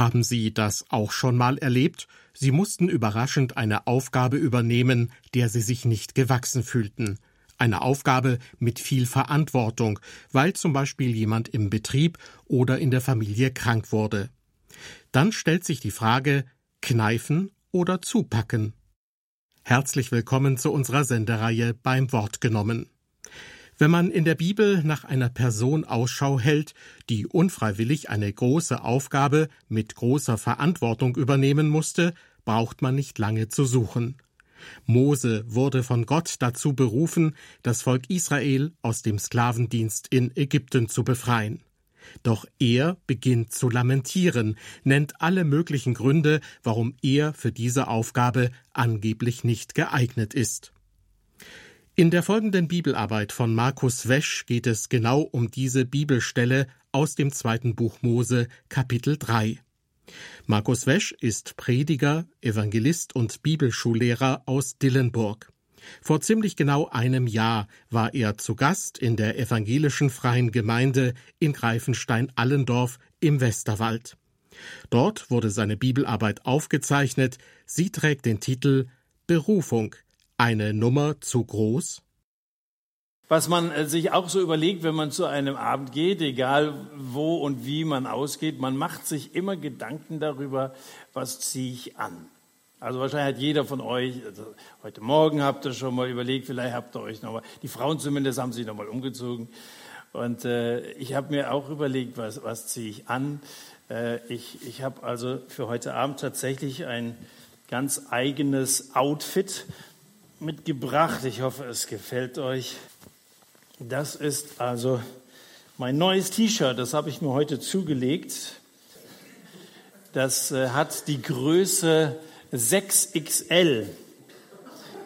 Haben Sie das auch schon mal erlebt? Sie mussten überraschend eine Aufgabe übernehmen, der Sie sich nicht gewachsen fühlten. Eine Aufgabe mit viel Verantwortung, weil zum Beispiel jemand im Betrieb oder in der Familie krank wurde. Dann stellt sich die Frage, kneifen oder zupacken? Herzlich willkommen zu unserer Sendereihe beim Wort genommen. Wenn man in der Bibel nach einer Person Ausschau hält, die unfreiwillig eine große Aufgabe mit großer Verantwortung übernehmen musste, braucht man nicht lange zu suchen. Mose wurde von Gott dazu berufen, das Volk Israel aus dem Sklavendienst in Ägypten zu befreien. Doch er beginnt zu lamentieren, nennt alle möglichen Gründe, warum er für diese Aufgabe angeblich nicht geeignet ist. In der folgenden Bibelarbeit von Markus Wesch geht es genau um diese Bibelstelle aus dem zweiten Buch Mose, Kapitel 3. Markus Wesch ist Prediger, Evangelist und Bibelschullehrer aus Dillenburg. Vor ziemlich genau einem Jahr war er zu Gast in der evangelischen freien Gemeinde in Greifenstein-Allendorf im Westerwald. Dort wurde seine Bibelarbeit aufgezeichnet. Sie trägt den Titel Berufung, eine Nummer zu groß? Was man äh, sich auch so überlegt, wenn man zu einem Abend geht, egal wo und wie man ausgeht, man macht sich immer Gedanken darüber, was ziehe ich an. Also wahrscheinlich hat jeder von euch, also heute Morgen habt ihr schon mal überlegt, vielleicht habt ihr euch nochmal, die Frauen zumindest haben sich nochmal umgezogen. Und äh, ich habe mir auch überlegt, was, was ziehe ich an. Äh, ich ich habe also für heute Abend tatsächlich ein ganz eigenes Outfit mitgebracht. Ich hoffe, es gefällt euch. Das ist also mein neues T-Shirt. Das habe ich mir heute zugelegt. Das äh, hat die Größe 6XL.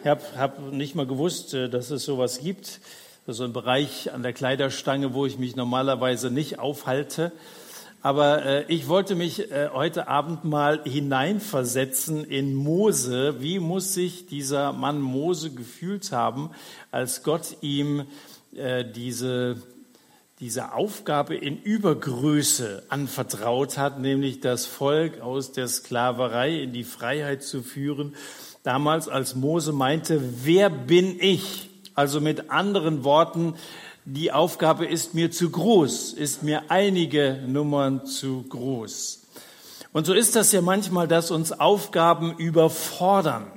Ich habe hab nicht mal gewusst, äh, dass es sowas gibt. Das ist so ein Bereich an der Kleiderstange, wo ich mich normalerweise nicht aufhalte. Aber äh, ich wollte mich äh, heute Abend mal hineinversetzen in Mose. Wie muss sich dieser Mann Mose gefühlt haben, als Gott ihm äh, diese, diese Aufgabe in Übergröße anvertraut hat, nämlich das Volk aus der Sklaverei in die Freiheit zu führen. Damals, als Mose meinte, wer bin ich? Also mit anderen Worten, die Aufgabe ist mir zu groß, ist mir einige Nummern zu groß. Und so ist das ja manchmal, dass uns Aufgaben überfordern.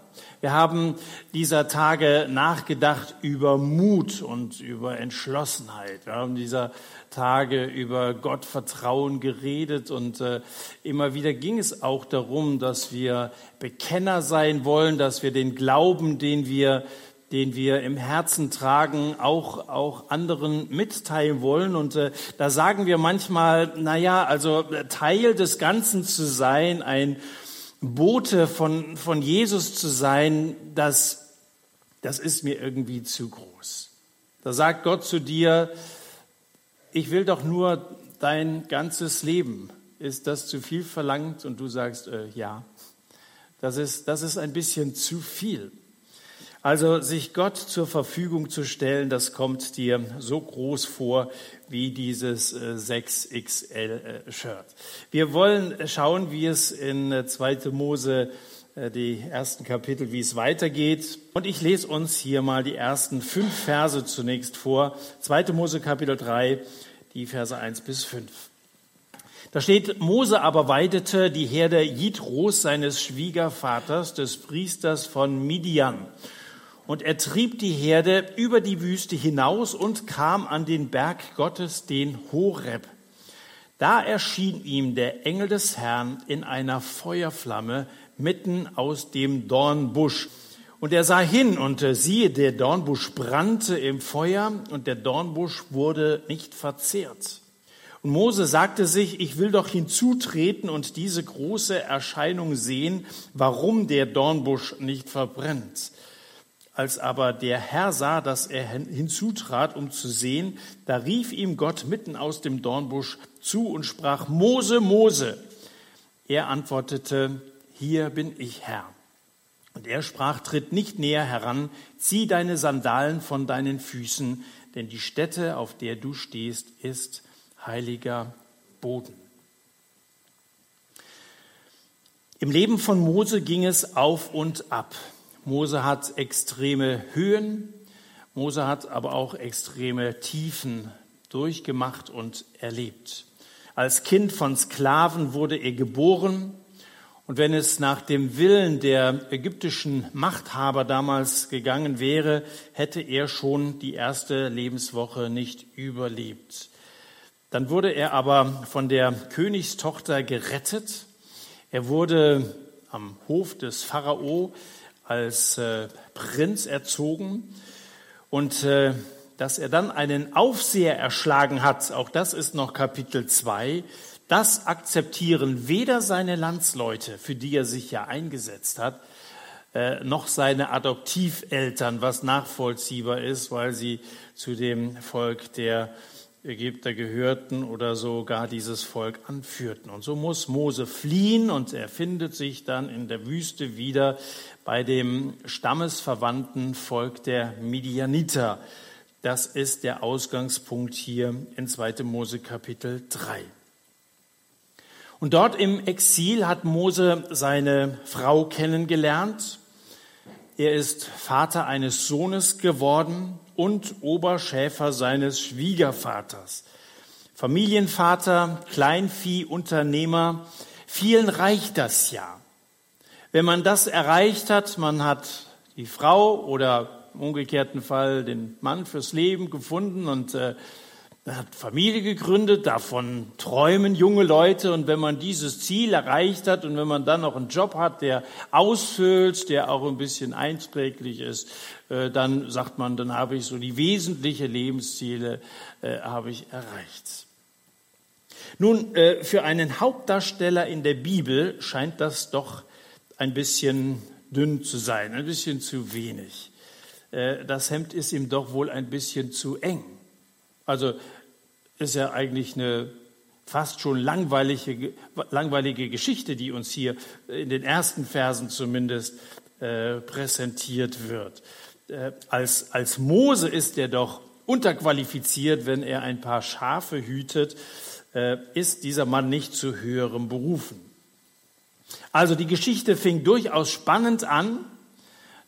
Wir haben dieser Tage nachgedacht über Mut und über Entschlossenheit. Wir haben dieser Tage über Gottvertrauen geredet und äh, immer wieder ging es auch darum, dass wir Bekenner sein wollen, dass wir den Glauben, den wir den wir im Herzen tragen, auch, auch anderen mitteilen wollen. Und äh, da sagen wir manchmal, na ja, also Teil des Ganzen zu sein, ein Bote von, von Jesus zu sein, das, das ist mir irgendwie zu groß. Da sagt Gott zu dir, ich will doch nur dein ganzes Leben. Ist das zu viel verlangt? Und du sagst, äh, ja, das ist, das ist ein bisschen zu viel. Also sich Gott zur Verfügung zu stellen, das kommt dir so groß vor wie dieses 6XL-Shirt. Äh, Wir wollen schauen, wie es in 2. Äh, Mose äh, die ersten Kapitel, wie es weitergeht. Und ich lese uns hier mal die ersten fünf Verse zunächst vor. 2. Mose Kapitel 3, die Verse 1 bis 5. Da steht, Mose aber weidete die Herde Jitros, seines Schwiegervaters, des Priesters von Midian. Und er trieb die Herde über die Wüste hinaus und kam an den Berg Gottes, den Horeb. Da erschien ihm der Engel des Herrn in einer Feuerflamme mitten aus dem Dornbusch. Und er sah hin und äh, siehe, der Dornbusch brannte im Feuer und der Dornbusch wurde nicht verzehrt. Und Mose sagte sich, ich will doch hinzutreten und diese große Erscheinung sehen, warum der Dornbusch nicht verbrennt. Als aber der Herr sah, dass er hinzutrat, um zu sehen, da rief ihm Gott mitten aus dem Dornbusch zu und sprach, Mose, Mose. Er antwortete, hier bin ich Herr. Und er sprach, tritt nicht näher heran, zieh deine Sandalen von deinen Füßen, denn die Stätte, auf der du stehst, ist heiliger Boden. Im Leben von Mose ging es auf und ab. Mose hat extreme Höhen, Mose hat aber auch extreme Tiefen durchgemacht und erlebt. Als Kind von Sklaven wurde er geboren. Und wenn es nach dem Willen der ägyptischen Machthaber damals gegangen wäre, hätte er schon die erste Lebenswoche nicht überlebt. Dann wurde er aber von der Königstochter gerettet. Er wurde am Hof des Pharao als äh, Prinz erzogen. Und äh, dass er dann einen Aufseher erschlagen hat, auch das ist noch Kapitel 2, das akzeptieren weder seine Landsleute, für die er sich ja eingesetzt hat, äh, noch seine Adoptiveltern, was nachvollziehbar ist, weil sie zu dem Volk der Ägypter gehörten oder sogar dieses Volk anführten. Und so muss Mose fliehen und er findet sich dann in der Wüste wieder bei dem stammesverwandten Volk der Midianiter. Das ist der Ausgangspunkt hier in 2. Mose Kapitel 3. Und dort im Exil hat Mose seine Frau kennengelernt. Er ist Vater eines Sohnes geworden und Oberschäfer seines Schwiegervaters. Familienvater, Kleinviehunternehmer, vielen reicht das ja. Wenn man das erreicht hat, man hat die Frau oder im umgekehrten Fall den Mann fürs Leben gefunden und äh, hat Familie gegründet, davon träumen junge Leute und wenn man dieses Ziel erreicht hat und wenn man dann noch einen Job hat, der ausfüllt, der auch ein bisschen einträglich ist, äh, dann sagt man, dann habe ich so die wesentlichen Lebensziele äh, habe ich erreicht. Nun, äh, für einen Hauptdarsteller in der Bibel scheint das doch ein bisschen dünn zu sein, ein bisschen zu wenig. Das Hemd ist ihm doch wohl ein bisschen zu eng. Also ist ja eigentlich eine fast schon langweilige, langweilige Geschichte, die uns hier in den ersten Versen zumindest äh, präsentiert wird. Äh, als, als Mose ist er doch unterqualifiziert, wenn er ein paar Schafe hütet, äh, ist dieser Mann nicht zu höherem berufen. Also die Geschichte fing durchaus spannend an.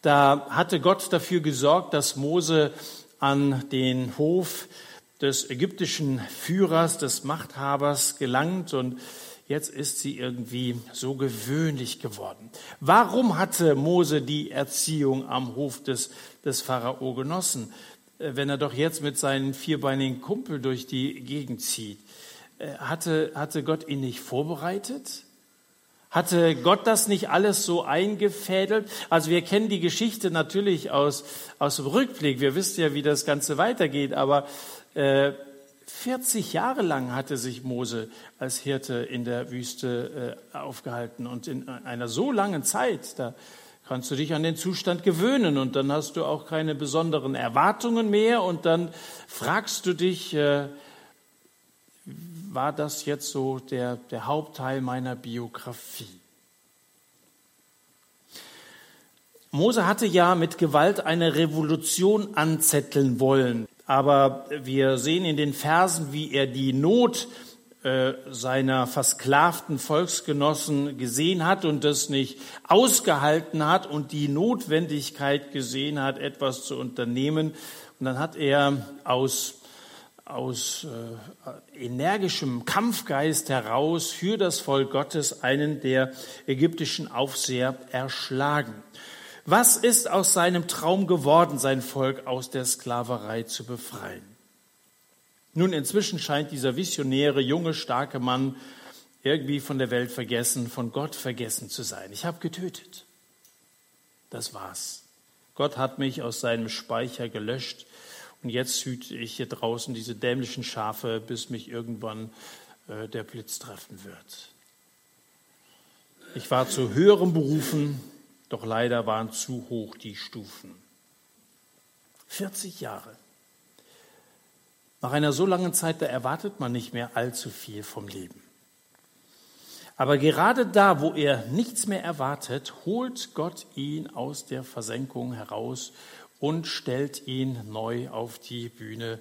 Da hatte Gott dafür gesorgt, dass Mose an den Hof des ägyptischen Führers, des Machthabers gelangt und jetzt ist sie irgendwie so gewöhnlich geworden. Warum hatte Mose die Erziehung am Hof des, des Pharao genossen, äh, wenn er doch jetzt mit seinen vierbeinigen Kumpel durch die Gegend zieht? Äh, hatte, hatte Gott ihn nicht vorbereitet? Hatte Gott das nicht alles so eingefädelt? Also wir kennen die Geschichte natürlich aus, aus dem Rückblick. Wir wissen ja, wie das Ganze weitergeht. Aber 40 äh, Jahre lang hatte sich Mose als Hirte in der Wüste äh, aufgehalten. Und in einer so langen Zeit, da kannst du dich an den Zustand gewöhnen und dann hast du auch keine besonderen Erwartungen mehr und dann fragst du dich, äh, war das jetzt so der, der Hauptteil meiner Biografie? Mose hatte ja mit Gewalt eine Revolution anzetteln wollen. Aber wir sehen in den Versen, wie er die Not äh, seiner versklavten Volksgenossen gesehen hat und das nicht ausgehalten hat und die Notwendigkeit gesehen hat, etwas zu unternehmen. Und dann hat er aus, aus äh, energischem Kampfgeist heraus für das Volk Gottes einen der ägyptischen Aufseher erschlagen. Was ist aus seinem Traum geworden, sein Volk aus der Sklaverei zu befreien? Nun, inzwischen scheint dieser visionäre, junge, starke Mann irgendwie von der Welt vergessen, von Gott vergessen zu sein. Ich habe getötet. Das war's. Gott hat mich aus seinem Speicher gelöscht und jetzt hüte ich hier draußen diese dämlichen Schafe, bis mich irgendwann äh, der Blitz treffen wird. Ich war zu höherem berufen, doch leider waren zu hoch die Stufen. 40 Jahre. Nach einer so langen Zeit, da erwartet man nicht mehr allzu viel vom Leben. Aber gerade da, wo er nichts mehr erwartet, holt Gott ihn aus der Versenkung heraus und stellt ihn neu auf die Bühne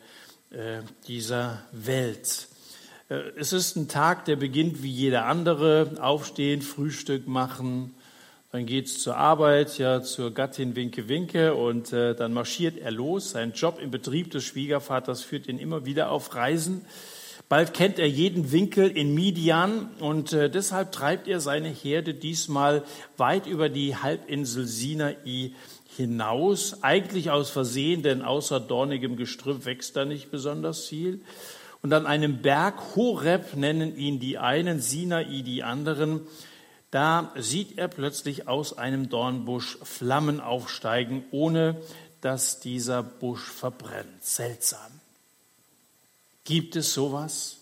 äh, dieser Welt. Äh, es ist ein Tag, der beginnt wie jeder andere. Aufstehen, Frühstück machen, dann geht's zur Arbeit, ja, zur Gattin Winke Winke und äh, dann marschiert er los. Sein Job im Betrieb des Schwiegervaters führt ihn immer wieder auf Reisen. Bald kennt er jeden Winkel in Midian und äh, deshalb treibt er seine Herde diesmal weit über die Halbinsel Sinai hinaus. Eigentlich aus Versehen, denn außer dornigem Gestrüpp wächst da nicht besonders viel. Und an einem Berg, Horeb nennen ihn die einen, Sinai die anderen, da sieht er plötzlich aus einem Dornbusch Flammen aufsteigen, ohne dass dieser Busch verbrennt. Seltsam. Gibt es sowas?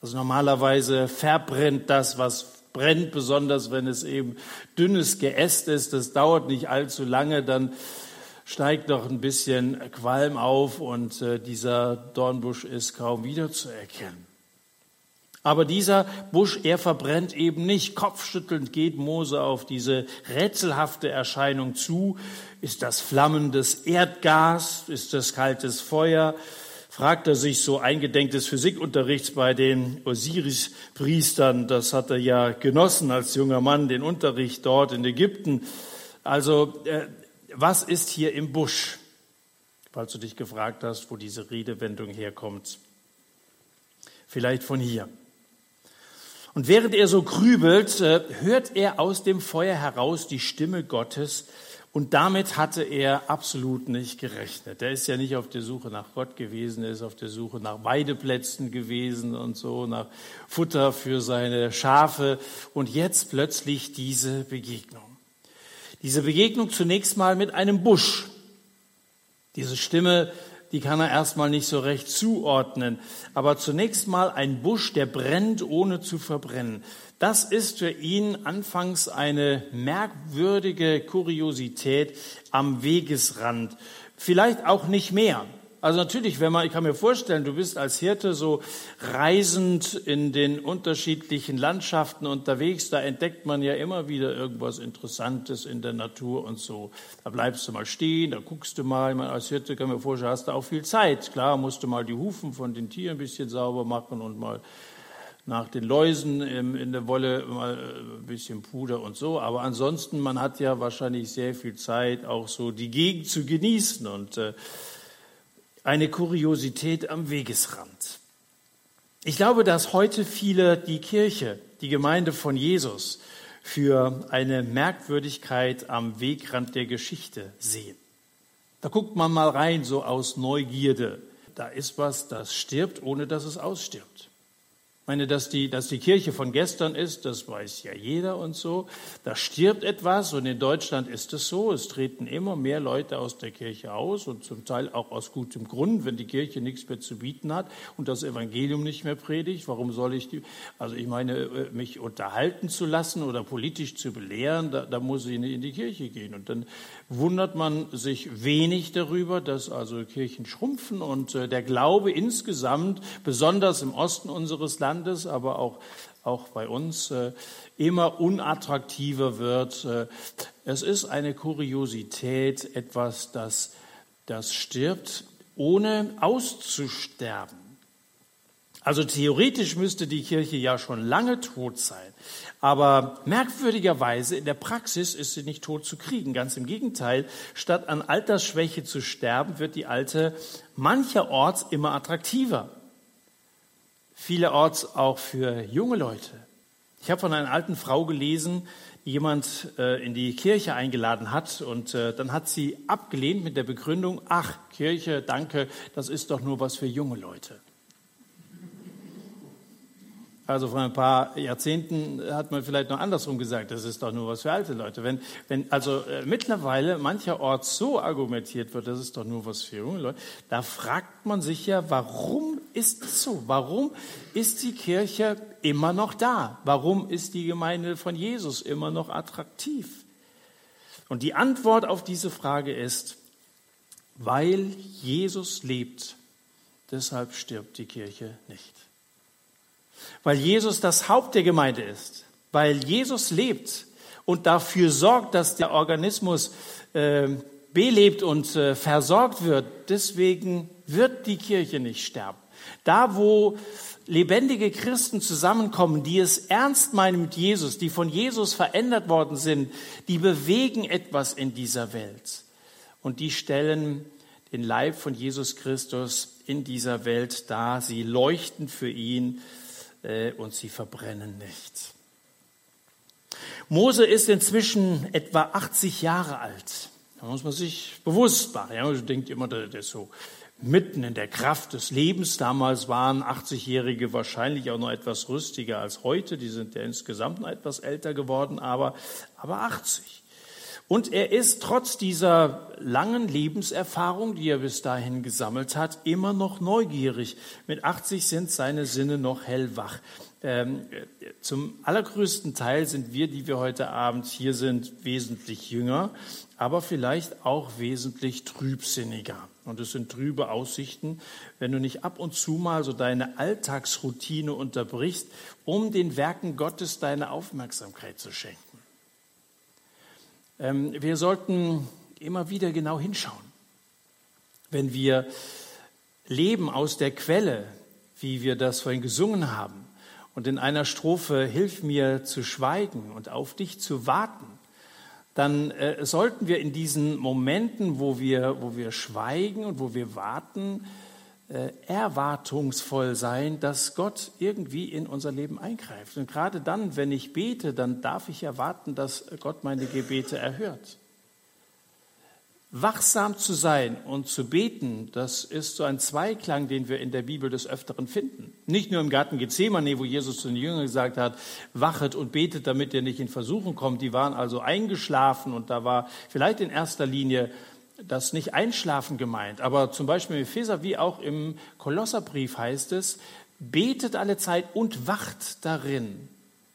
Also normalerweise verbrennt das, was brennt, besonders wenn es eben dünnes Geäst ist. Das dauert nicht allzu lange, dann steigt doch ein bisschen Qualm auf und äh, dieser Dornbusch ist kaum wiederzuerkennen. Aber dieser Busch, er verbrennt eben nicht. Kopfschüttelnd geht Mose auf diese rätselhafte Erscheinung zu. Ist das flammendes Erdgas? Ist das kaltes Feuer? fragt er sich so eingedenk des Physikunterrichts bei den Osiris-Priestern. Das hat er ja genossen als junger Mann, den Unterricht dort in Ägypten. Also, äh, was ist hier im Busch? Falls du dich gefragt hast, wo diese Redewendung herkommt. Vielleicht von hier. Und während er so grübelt, äh, hört er aus dem Feuer heraus die Stimme Gottes, und damit hatte er absolut nicht gerechnet. Er ist ja nicht auf der Suche nach Gott gewesen, er ist auf der Suche nach Weideplätzen gewesen und so, nach Futter für seine Schafe. Und jetzt plötzlich diese Begegnung. Diese Begegnung zunächst mal mit einem Busch. Diese Stimme, die kann er erstmal nicht so recht zuordnen. Aber zunächst mal ein Busch, der brennt, ohne zu verbrennen. Das ist für ihn anfangs eine merkwürdige Kuriosität am Wegesrand. Vielleicht auch nicht mehr. Also natürlich, wenn man, ich kann mir vorstellen, du bist als Hirte so reisend in den unterschiedlichen Landschaften unterwegs, da entdeckt man ja immer wieder irgendwas Interessantes in der Natur und so. Da bleibst du mal stehen, da guckst du mal. Ich meine, als Hirte kann mir vorstellen, hast du auch viel Zeit. Klar, musst du mal die Hufen von den Tieren ein bisschen sauber machen und mal nach den Läusen in der Wolle mal äh, ein bisschen Puder und so. Aber ansonsten, man hat ja wahrscheinlich sehr viel Zeit, auch so die Gegend zu genießen und äh, eine Kuriosität am Wegesrand. Ich glaube, dass heute viele die Kirche, die Gemeinde von Jesus, für eine Merkwürdigkeit am Wegrand der Geschichte sehen. Da guckt man mal rein, so aus Neugierde. Da ist was, das stirbt, ohne dass es ausstirbt. Ich meine, dass die, dass die Kirche von gestern ist, das weiß ja jeder und so. Da stirbt etwas und in Deutschland ist es so. Es treten immer mehr Leute aus der Kirche aus und zum Teil auch aus gutem Grund, wenn die Kirche nichts mehr zu bieten hat und das Evangelium nicht mehr predigt. Warum soll ich die, also ich meine, äh, mich unterhalten zu lassen oder politisch zu belehren, da, da muss ich in die Kirche gehen. Und dann wundert man sich wenig darüber, dass also Kirchen schrumpfen und äh, der Glaube insgesamt, besonders im Osten unseres Landes, aber auch, auch bei uns äh, immer unattraktiver wird. Äh, es ist eine Kuriosität, etwas, das, das stirbt, ohne auszusterben. Also theoretisch müsste die Kirche ja schon lange tot sein. Aber merkwürdigerweise in der Praxis ist sie nicht tot zu kriegen. Ganz im Gegenteil, statt an Altersschwäche zu sterben, wird die alte mancherorts immer attraktiver vielerorts auch für junge Leute. Ich habe von einer alten Frau gelesen, die jemand äh, in die Kirche eingeladen hat und äh, dann hat sie abgelehnt mit der Begründung, ach, Kirche, danke, das ist doch nur was für junge Leute. Also vor ein paar Jahrzehnten hat man vielleicht noch andersrum gesagt, das ist doch nur was für alte Leute. Wenn, wenn also äh, mittlerweile mancherorts so argumentiert wird, das ist doch nur was für junge Leute, da fragt man sich ja, warum ist es so? Warum ist die Kirche immer noch da? Warum ist die Gemeinde von Jesus immer noch attraktiv? Und die Antwort auf diese Frage ist, weil Jesus lebt, deshalb stirbt die Kirche nicht weil Jesus das Haupt der Gemeinde ist, weil Jesus lebt und dafür sorgt, dass der Organismus äh, belebt und äh, versorgt wird. Deswegen wird die Kirche nicht sterben. Da, wo lebendige Christen zusammenkommen, die es ernst meinen mit Jesus, die von Jesus verändert worden sind, die bewegen etwas in dieser Welt. Und die stellen den Leib von Jesus Christus in dieser Welt dar. Sie leuchten für ihn und sie verbrennen nicht. Mose ist inzwischen etwa 80 Jahre alt. Da muss man sich bewusst machen. Ja, man denkt immer, der ist so mitten in der Kraft des Lebens. Damals waren 80-Jährige wahrscheinlich auch noch etwas rüstiger als heute. Die sind ja insgesamt noch etwas älter geworden, aber, aber 80. Und er ist trotz dieser langen Lebenserfahrung, die er bis dahin gesammelt hat, immer noch neugierig. Mit 80 sind seine Sinne noch hellwach. Ähm, zum allergrößten Teil sind wir, die wir heute Abend hier sind, wesentlich jünger, aber vielleicht auch wesentlich trübsinniger. Und es sind trübe Aussichten, wenn du nicht ab und zu mal so deine Alltagsroutine unterbrichst, um den Werken Gottes deine Aufmerksamkeit zu schenken. Ähm, wir sollten immer wieder genau hinschauen. Wenn wir leben aus der Quelle, wie wir das vorhin gesungen haben, und in einer Strophe Hilf mir zu schweigen und auf dich zu warten, dann äh, sollten wir in diesen Momenten, wo wir, wo wir schweigen und wo wir warten, erwartungsvoll sein, dass Gott irgendwie in unser Leben eingreift. Und gerade dann, wenn ich bete, dann darf ich erwarten, dass Gott meine Gebete erhört. Wachsam zu sein und zu beten, das ist so ein Zweiklang, den wir in der Bibel des Öfteren finden. Nicht nur im Garten Gethsemane, wo Jesus zu den Jüngern gesagt hat, wachet und betet, damit ihr nicht in Versuchung kommt. Die waren also eingeschlafen und da war vielleicht in erster Linie das nicht Einschlafen gemeint. Aber zum Beispiel im Epheser wie auch im Kolosserbrief heißt es, betet alle Zeit und wacht darin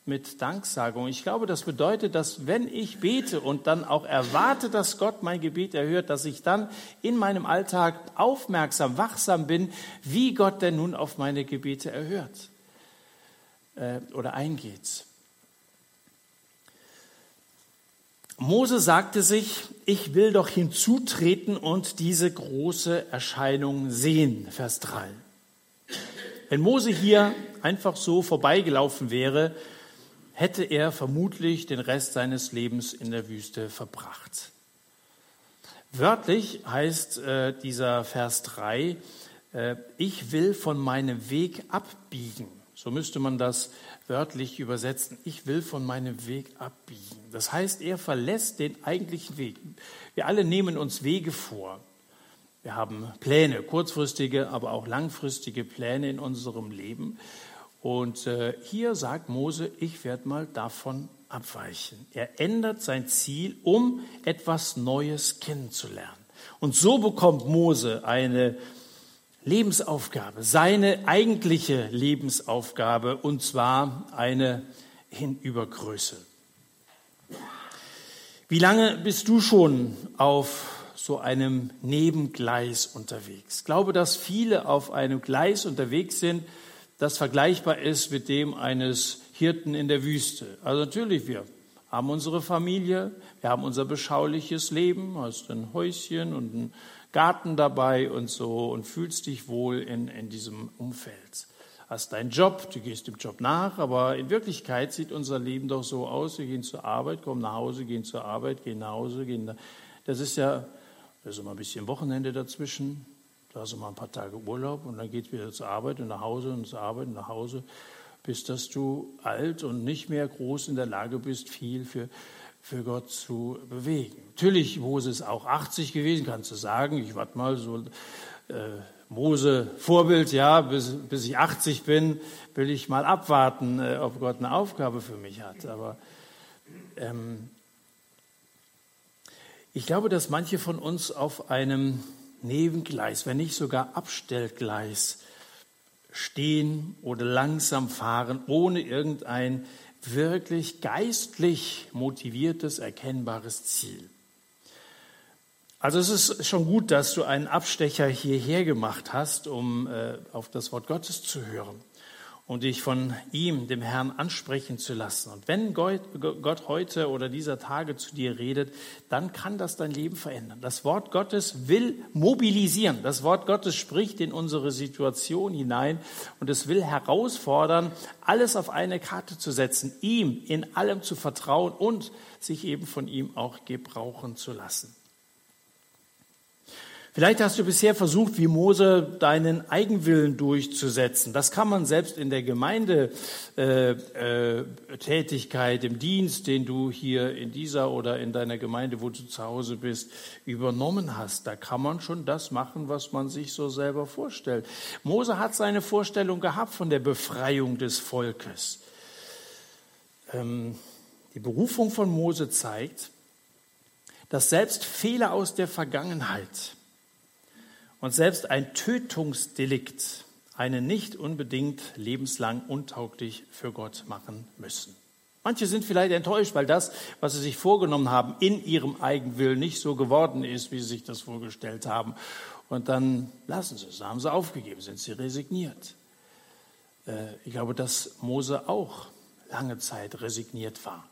mit Danksagung. Ich glaube, das bedeutet, dass wenn ich bete und dann auch erwarte, dass Gott mein Gebet erhört, dass ich dann in meinem Alltag aufmerksam, wachsam bin, wie Gott denn nun auf meine Gebete erhört äh, oder eingeht. Mose sagte sich, ich will doch hinzutreten und diese große Erscheinung sehen, Vers 3. Wenn Mose hier einfach so vorbeigelaufen wäre, hätte er vermutlich den Rest seines Lebens in der Wüste verbracht. Wörtlich heißt äh, dieser Vers 3, äh, ich will von meinem Weg abbiegen. So müsste man das wörtlich übersetzen. Ich will von meinem Weg abbiegen. Das heißt, er verlässt den eigentlichen Weg. Wir alle nehmen uns Wege vor. Wir haben Pläne, kurzfristige, aber auch langfristige Pläne in unserem Leben. Und äh, hier sagt Mose, ich werde mal davon abweichen. Er ändert sein Ziel, um etwas Neues kennenzulernen. Und so bekommt Mose eine Lebensaufgabe, seine eigentliche Lebensaufgabe, und zwar eine Hinübergröße. Wie lange bist du schon auf so einem Nebengleis unterwegs? Ich glaube, dass viele auf einem Gleis unterwegs sind, das vergleichbar ist mit dem eines Hirten in der Wüste. Also natürlich, wir haben unsere Familie, wir haben unser beschauliches Leben, hast ein Häuschen und einen Garten dabei und so und fühlst dich wohl in, in diesem Umfeld. Hast deinen Job, du gehst dem Job nach, aber in Wirklichkeit sieht unser Leben doch so aus, wir gehen zur Arbeit, kommen nach Hause, gehen zur Arbeit, gehen nach Hause, gehen da. Das ist ja, da ist immer ein bisschen Wochenende dazwischen, da hast du mal ein paar Tage Urlaub und dann geht wieder zur Arbeit und nach Hause und zur Arbeit und nach Hause, bis dass du alt und nicht mehr groß in der Lage bist, viel für, für Gott zu bewegen. Natürlich, Mose ist auch 80 gewesen, kannst du sagen, ich warte mal so, äh, Mose Vorbild, ja, bis, bis ich 80 bin, will ich mal abwarten, äh, ob Gott eine Aufgabe für mich hat. Aber ähm, ich glaube, dass manche von uns auf einem Nebengleis, wenn nicht sogar Abstellgleis stehen oder langsam fahren, ohne irgendein wirklich geistlich motiviertes, erkennbares Ziel. Also es ist schon gut, dass du einen Abstecher hierher gemacht hast, um äh, auf das Wort Gottes zu hören. Um dich von ihm, dem Herrn, ansprechen zu lassen. Und wenn Gott heute oder dieser Tage zu dir redet, dann kann das dein Leben verändern. Das Wort Gottes will mobilisieren. Das Wort Gottes spricht in unsere Situation hinein und es will herausfordern, alles auf eine Karte zu setzen, ihm in allem zu vertrauen und sich eben von ihm auch gebrauchen zu lassen. Vielleicht hast du bisher versucht, wie Mose deinen Eigenwillen durchzusetzen. Das kann man selbst in der Gemeindetätigkeit, äh, äh, im Dienst, den du hier in dieser oder in deiner Gemeinde, wo du zu Hause bist, übernommen hast. Da kann man schon das machen, was man sich so selber vorstellt. Mose hat seine Vorstellung gehabt von der Befreiung des Volkes. Ähm, die Berufung von Mose zeigt, dass selbst Fehler aus der Vergangenheit und selbst ein Tötungsdelikt einen nicht unbedingt lebenslang untauglich für Gott machen müssen. Manche sind vielleicht enttäuscht, weil das, was sie sich vorgenommen haben, in ihrem Eigenwillen nicht so geworden ist, wie sie sich das vorgestellt haben. Und dann lassen sie es, haben sie aufgegeben, sind sie resigniert. Äh, ich glaube, dass Mose auch lange Zeit resigniert war.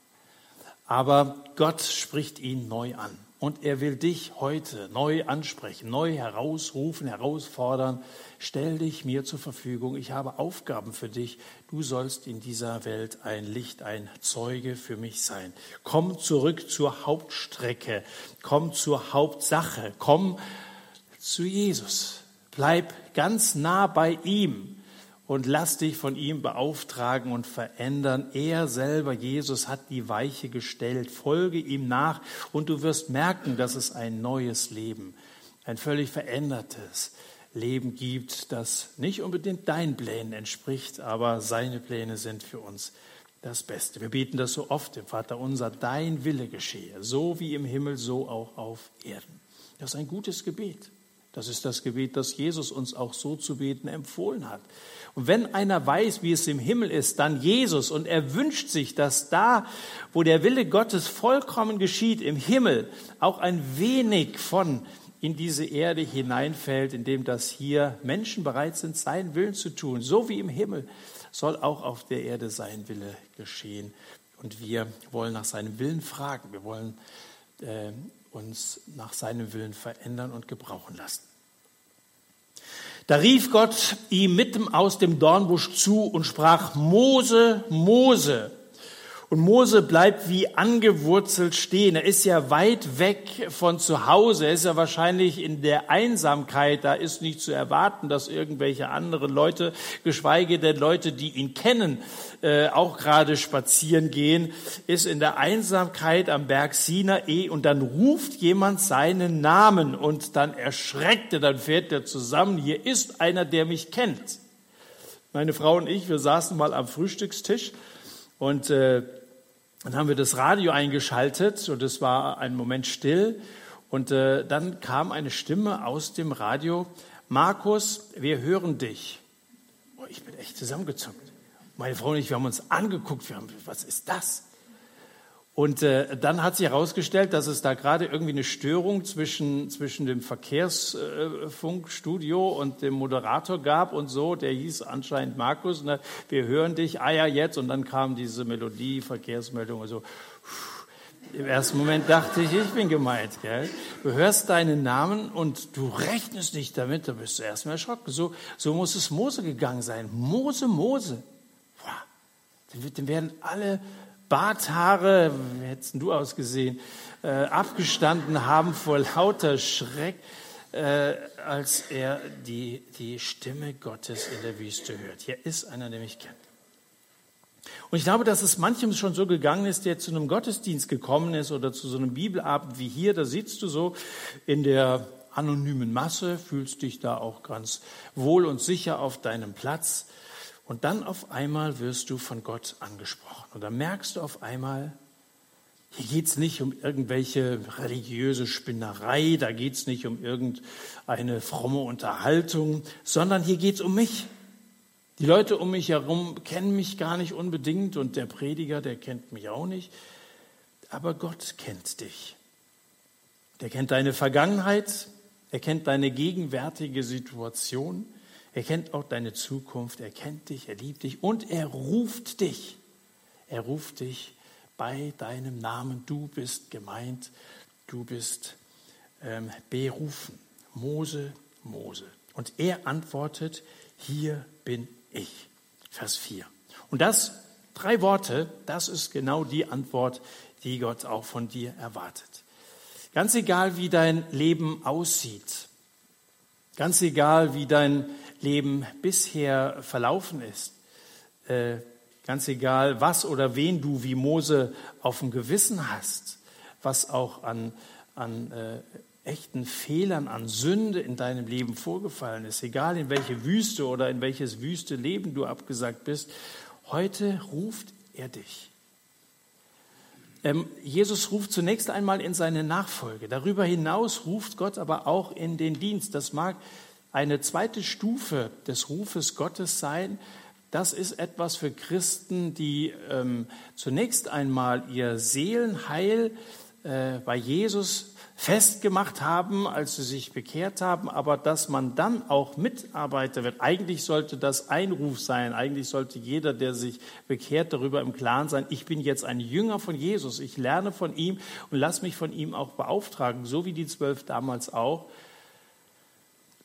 Aber Gott spricht ihn neu an. Und er will dich heute neu ansprechen, neu herausrufen, herausfordern. Stell dich mir zur Verfügung. Ich habe Aufgaben für dich. Du sollst in dieser Welt ein Licht, ein Zeuge für mich sein. Komm zurück zur Hauptstrecke. Komm zur Hauptsache. Komm zu Jesus. Bleib ganz nah bei ihm und lass dich von ihm beauftragen und verändern. Er selber, Jesus, hat die Weiche gestellt. Folge ihm nach und du wirst merken, dass es ein neues Leben, ein völlig verändertes Leben gibt, das nicht unbedingt deinen Plänen entspricht, aber seine Pläne sind für uns das Beste. Wir beten das so oft im Vater unser, dein Wille geschehe, so wie im Himmel, so auch auf Erden. Das ist ein gutes Gebet. Das ist das Gebet, das Jesus uns auch so zu beten empfohlen hat. Und wenn einer weiß, wie es im Himmel ist, dann Jesus. Und er wünscht sich, dass da, wo der Wille Gottes vollkommen geschieht, im Himmel, auch ein wenig von in diese Erde hineinfällt, indem das hier Menschen bereit sind, seinen Willen zu tun. So wie im Himmel soll auch auf der Erde sein Wille geschehen. Und wir wollen nach seinem Willen fragen. Wir wollen äh, uns nach seinem Willen verändern und gebrauchen lassen. Da rief Gott ihm mitten aus dem Dornbusch zu und sprach, Mose, Mose. Und Mose bleibt wie angewurzelt stehen. Er ist ja weit weg von zu Hause. Er ist ja wahrscheinlich in der Einsamkeit. Da ist nicht zu erwarten, dass irgendwelche anderen Leute, geschweige denn Leute, die ihn kennen, äh, auch gerade spazieren gehen, ist in der Einsamkeit am Berg Sinai und dann ruft jemand seinen Namen und dann erschreckt er, dann fährt er zusammen. Hier ist einer, der mich kennt. Meine Frau und ich, wir saßen mal am Frühstückstisch und äh, dann haben wir das Radio eingeschaltet und es war ein Moment still. Und äh, dann kam eine Stimme aus dem Radio, Markus, wir hören dich. Oh, ich bin echt zusammengezuckt. Meine Frau und ich, wir haben uns angeguckt, wir haben, was ist das? Und äh, dann hat sich herausgestellt, dass es da gerade irgendwie eine Störung zwischen, zwischen dem Verkehrsfunkstudio äh, und dem Moderator gab und so. Der hieß anscheinend Markus. Dann, wir hören dich, ah ja, jetzt. Und dann kam diese Melodie, Verkehrsmeldung und so. Im ersten Moment dachte ich, ich bin gemeint. Gell? Du hörst deinen Namen und du rechnest nicht damit, da bist du erstmal erschrocken. So, so muss es Mose gegangen sein. Mose, Mose. Boah, dann werden alle Barthaare, wie hättest du ausgesehen, äh, abgestanden haben vor lauter Schreck, äh, als er die, die Stimme Gottes in der Wüste hört. Hier ist einer, der mich kennt. Und ich glaube, dass es manchem schon so gegangen ist, der zu einem Gottesdienst gekommen ist oder zu so einem Bibelabend wie hier. Da sitzt du so in der anonymen Masse, fühlst dich da auch ganz wohl und sicher auf deinem Platz. Und dann auf einmal wirst du von Gott angesprochen. Und dann merkst du auf einmal, hier geht es nicht um irgendwelche religiöse Spinnerei, da geht es nicht um irgendeine fromme Unterhaltung, sondern hier geht es um mich. Die Leute um mich herum kennen mich gar nicht unbedingt und der Prediger, der kennt mich auch nicht. Aber Gott kennt dich. Der kennt deine Vergangenheit, er kennt deine gegenwärtige Situation, Er kennt auch deine Zukunft, er kennt dich, er liebt dich und er ruft dich. Er ruft dich bei deinem Namen. Du bist gemeint, du bist ähm, berufen. Mose, Mose. Und er antwortet, hier bin ich. Vers 4. Und das, drei Worte, das ist genau die Antwort, die Gott auch von dir erwartet. Ganz egal, wie dein Leben aussieht, ganz egal, wie dein Leben bisher verlaufen ist, äh, ganz egal, was oder wen du wie Mose auf dem Gewissen hast, was auch an, an äh, echten Fehlern, an Sünde in deinem Leben vorgefallen ist, egal in welche Wüste oder in welches wüste Leben du abgesagt bist, heute ruft er dich. Ähm, Jesus ruft zunächst einmal in seine Nachfolge. Darüber hinaus ruft Gott aber auch in den Dienst. Das mag eine zweite Stufe des Rufes Gottes sein. Das ist etwas für Christen, die ähm, zunächst einmal ihr Seelenheil äh, bei Jesus festgemacht haben, als sie sich bekehrt haben, aber dass man dann auch Mitarbeiter wird. Eigentlich sollte das ein Ruf sein. Eigentlich sollte jeder, der sich bekehrt, darüber im Klaren sein, ich bin jetzt ein Jünger von Jesus. Ich lerne von ihm und lasse mich von ihm auch beauftragen, so wie die zwölf damals auch.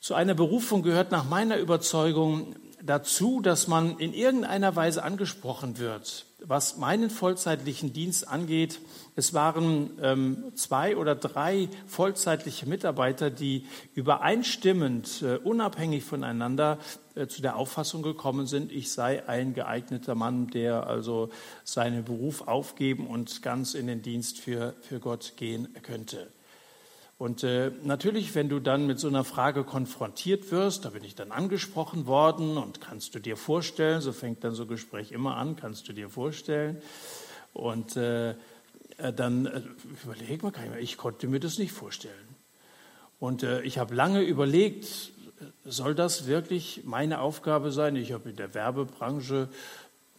Zu einer Berufung gehört nach meiner Überzeugung dazu, dass man in irgendeiner Weise angesprochen wird. Was meinen vollzeitlichen Dienst angeht, es waren ähm, zwei oder drei vollzeitliche Mitarbeiter, die übereinstimmend, äh, unabhängig voneinander äh, zu der Auffassung gekommen sind, ich sei ein geeigneter Mann, der also seinen Beruf aufgeben und ganz in den Dienst für, für Gott gehen könnte. Und äh, natürlich, wenn du dann mit so einer Frage konfrontiert wirst, da bin ich dann angesprochen worden und kannst du dir vorstellen, so fängt dann so ein Gespräch immer an, kannst du dir vorstellen. Und äh, äh dann äh, überleg mal, ich konnte mir das nicht vorstellen. Und äh, ich habe lange überlegt, soll das wirklich meine Aufgabe sein? Ich habe in der Werbebranche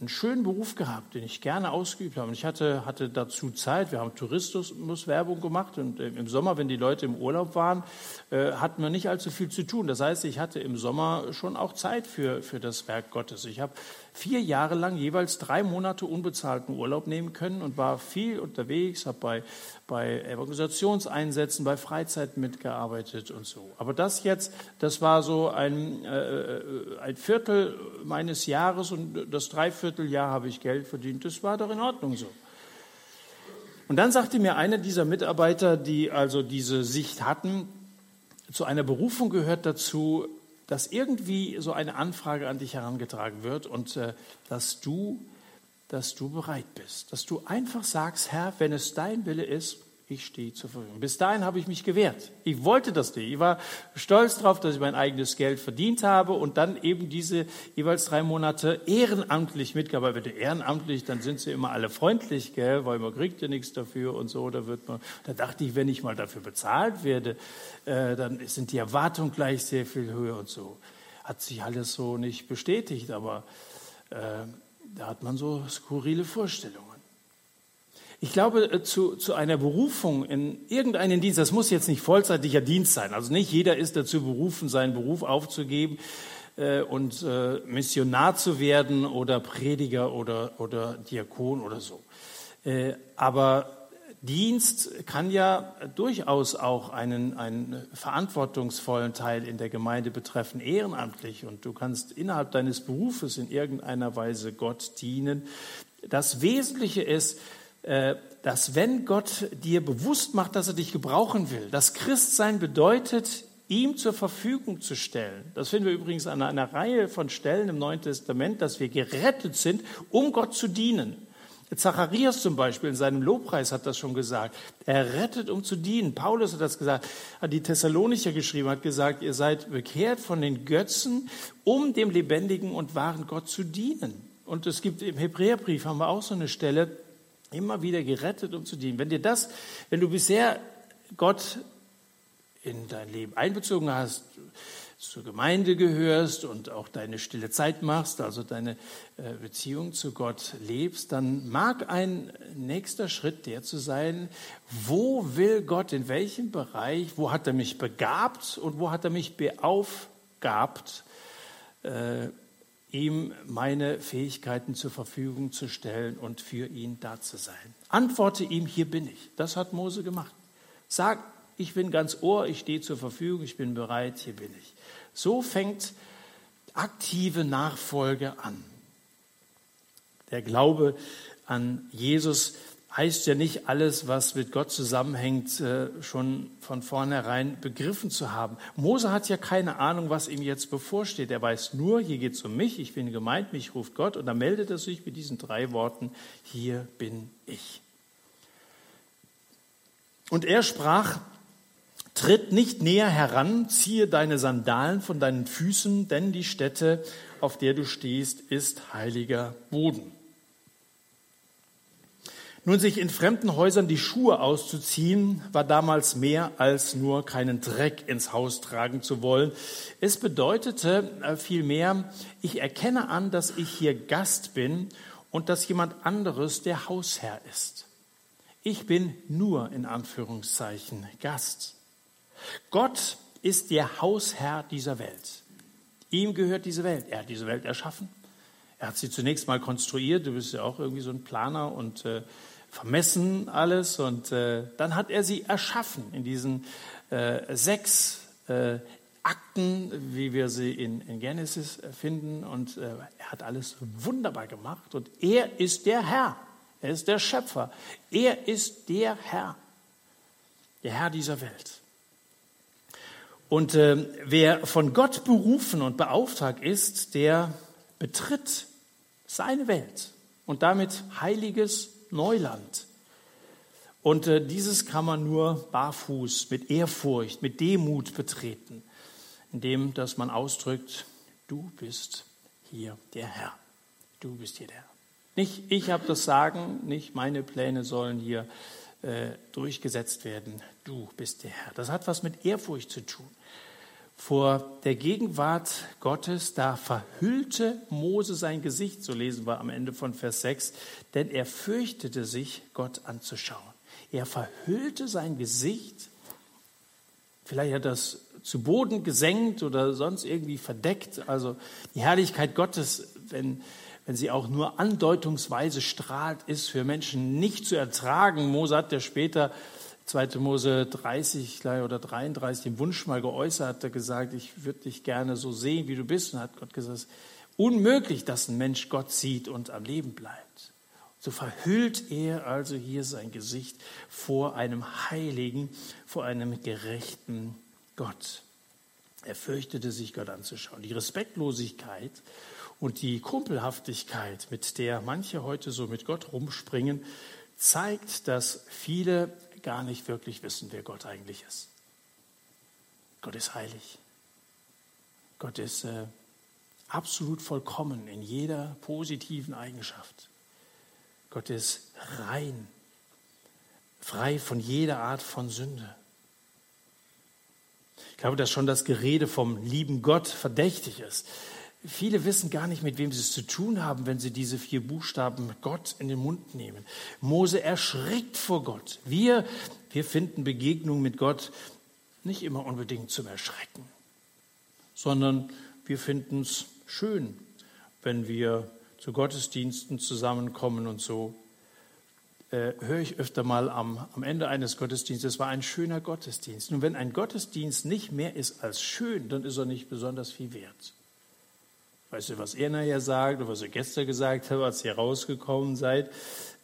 einen schönen Beruf gehabt, den ich gerne ausgeübt habe. Und ich hatte, hatte dazu Zeit. Wir haben Tourismuswerbung gemacht und äh, im Sommer, wenn die Leute im Urlaub waren, äh, hatten wir nicht allzu viel zu tun. Das heißt, ich hatte im Sommer schon auch Zeit für, für das Werk Gottes. Ich habe vier Jahre lang jeweils drei Monate unbezahlten Urlaub nehmen können und war viel unterwegs, habe bei, bei Evangelisationseinsätzen, bei Freizeit mitgearbeitet und so. Aber das jetzt, das war so ein, äh, ein Viertel meines Jahres und das Dreivierteljahr habe ich Geld verdient. Das war doch in Ordnung so. Und dann sagte mir einer dieser Mitarbeiter, die also diese Sicht hatten, zu einer Berufung gehört dazu, dass irgendwie so eine Anfrage an dich herangetragen wird und äh, dass du, dass du bereit bist, dass du einfach sagst, Herr, wenn es dein Wille ist, ich stehe zur Verfügung. Bis dahin habe ich mich gewehrt. Ich wollte das nicht. Ich war stolz darauf, dass ich mein eigenes Geld verdient habe und dann eben diese jeweils drei Monate ehrenamtlich mitgearbeitet. Ehrenamtlich, dann sind sie immer alle freundlich, gell, weil man kriegt ja nichts dafür und so. Da wird man, da dachte ich, wenn ich mal dafür bezahlt werde, äh, dann sind die Erwartungen gleich sehr viel höher und so. Hat sich alles so nicht bestätigt, aber äh, da hat man so skurrile Vorstellungen. Ich glaube, äh, zu, zu einer Berufung in irgendeinen Dienst, das muss jetzt nicht vollzeitlicher Dienst sein. Also nicht jeder ist dazu berufen, seinen Beruf aufzugeben äh, und äh, Missionar zu werden oder Prediger oder, oder Diakon oder so. Äh, aber Dienst kann ja durchaus auch einen, einen verantwortungsvollen Teil in der Gemeinde betreffen, ehrenamtlich. Und du kannst innerhalb deines Berufes in irgendeiner Weise Gott dienen. Das Wesentliche ist, dass wenn Gott dir bewusst macht, dass er dich gebrauchen will, das Christsein bedeutet, ihm zur Verfügung zu stellen. Das finden wir übrigens an einer Reihe von Stellen im Neuen Testament, dass wir gerettet sind, um Gott zu dienen. Zacharias zum Beispiel in seinem Lobpreis hat das schon gesagt. Er rettet, um zu dienen. Paulus hat das gesagt, hat die Thessalonicher geschrieben, hat gesagt, ihr seid bekehrt von den Götzen, um dem lebendigen und wahren Gott zu dienen. Und es gibt im Hebräerbrief haben wir auch so eine Stelle, Immer wieder gerettet, um zu dienen. Wenn dir das, wenn du bisher Gott in dein Leben einbezogen hast, zur Gemeinde gehörst und auch deine stille Zeit machst, also deine äh, Beziehung zu Gott lebst, dann mag ein nächster Schritt der zu sein, wo will Gott, in welchem Bereich, wo hat er mich begabt und wo hat er mich beaufgabt, äh, ihm meine Fähigkeiten zur Verfügung zu stellen und für ihn da zu sein. Antworte ihm, hier bin ich. Das hat Mose gemacht. Sag, ich bin ganz ohr, ich stehe zur Verfügung, ich bin bereit, hier bin ich. So fängt aktive Nachfolge an. Der Glaube an Jesus heißt ja nicht alles, was mit Gott zusammenhängt, äh, schon von vornherein begriffen zu haben. Mose hat ja keine Ahnung, was ihm jetzt bevorsteht. Er weiß nur, hier geht es um mich, ich bin gemeint, mich ruft Gott und da meldet er sich mit diesen drei Worten, hier bin ich. Und er sprach, tritt nicht näher heran, ziehe deine Sandalen von deinen Füßen, denn die Stätte, auf der du stehst, ist heiliger Boden. Nun, sich in fremden Häusern die Schuhe auszuziehen, war damals mehr als nur keinen Dreck ins Haus tragen zu wollen. Es bedeutete äh, vielmehr, ich erkenne an, dass ich hier Gast bin und dass jemand anderes der Hausherr ist. Ich bin nur in Anführungszeichen Gast. Gott ist der Hausherr dieser Welt. Ihm gehört diese Welt. Er hat diese Welt erschaffen. Er hat sie zunächst mal konstruiert. Du bist ja auch irgendwie so ein Planer und äh, vermessen alles und äh, dann hat er sie erschaffen in diesen äh, sechs äh, Akten, wie wir sie in, in Genesis finden und äh, er hat alles wunderbar gemacht und er ist der Herr, er ist der Schöpfer, er ist der Herr, der Herr dieser Welt. Und äh, wer von Gott berufen und beauftragt ist, der betritt seine Welt und damit heiliges Neuland. Und äh, dieses kann man nur barfuß, mit Ehrfurcht, mit Demut betreten, indem dass man ausdrückt, du bist hier der Herr. Du bist hier der Herr. Nicht ich habe das Sagen, nicht meine Pläne sollen hier äh, durchgesetzt werden. Du bist der Herr. Das hat was mit Ehrfurcht zu tun vor der Gegenwart Gottes, da verhüllte Mose sein Gesicht, so lesen wir am Ende von Vers 6, denn er fürchtete sich, Gott anzuschauen. Er verhüllte sein Gesicht, vielleicht hat er das zu Boden gesenkt oder sonst irgendwie verdeckt. Also die Herrlichkeit Gottes, wenn, wenn sie auch nur andeutungsweise strahlt, ist für Menschen nicht zu ertragen. Mose hat ja später 2. Mose 30 oder 33 den Wunsch mal geäußert, hat er gesagt, ich würde dich gerne so sehen, wie du bist. Und hat Gott gesagt, unmöglich, dass ein Mensch Gott sieht und am Leben bleibt. So verhüllt er also hier sein Gesicht vor einem heiligen, vor einem gerechten Gott. Er fürchtete sich, Gott anzuschauen. Die Respektlosigkeit und die Kumpelhaftigkeit, mit der manche heute so mit Gott rumspringen, zeigt, dass viele gar nicht wirklich wissen, wer Gott eigentlich ist. Gott ist heilig. Gott ist äh, absolut vollkommen in jeder positiven Eigenschaft. Gott ist rein, frei von jeder Art von Sünde. Ich glaube, dass schon das Gerede vom lieben Gott verdächtig ist. Viele wissen gar nicht, mit wem sie es zu tun haben, wenn sie diese vier Buchstaben Gott in den Mund nehmen. Mose erschrickt vor Gott. Wir, wir finden Begegnungen mit Gott nicht immer unbedingt zum Erschrecken, sondern wir finden es schön, wenn wir zu Gottesdiensten zusammenkommen und so. Äh, höre ich öfter mal am, am Ende eines Gottesdienstes, es war ein schöner Gottesdienst. Nun, wenn ein Gottesdienst nicht mehr ist als schön, dann ist er nicht besonders viel wert. Weißt du, was er nachher sagt oder was er gestern gesagt hat, als ihr rausgekommen seid?